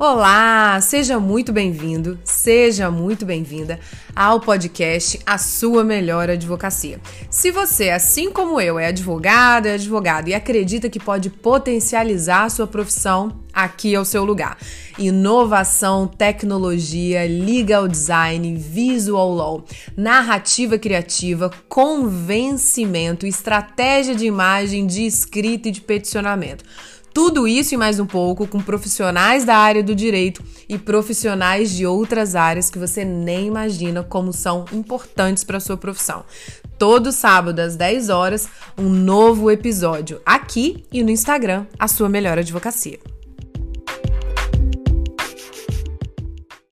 Olá, seja muito bem-vindo, seja muito bem-vinda ao podcast A Sua Melhor Advocacia. Se você, assim como eu, é advogado, é advogado e acredita que pode potencializar a sua profissão, aqui é o seu lugar. Inovação, tecnologia, legal design, visual law, narrativa criativa, convencimento, estratégia de imagem, de escrita e de peticionamento. Tudo isso e mais um pouco com profissionais da área do direito e profissionais de outras áreas que você nem imagina como são importantes para sua profissão. Todo sábado às 10 horas, um novo episódio aqui e no Instagram, a sua melhor advocacia.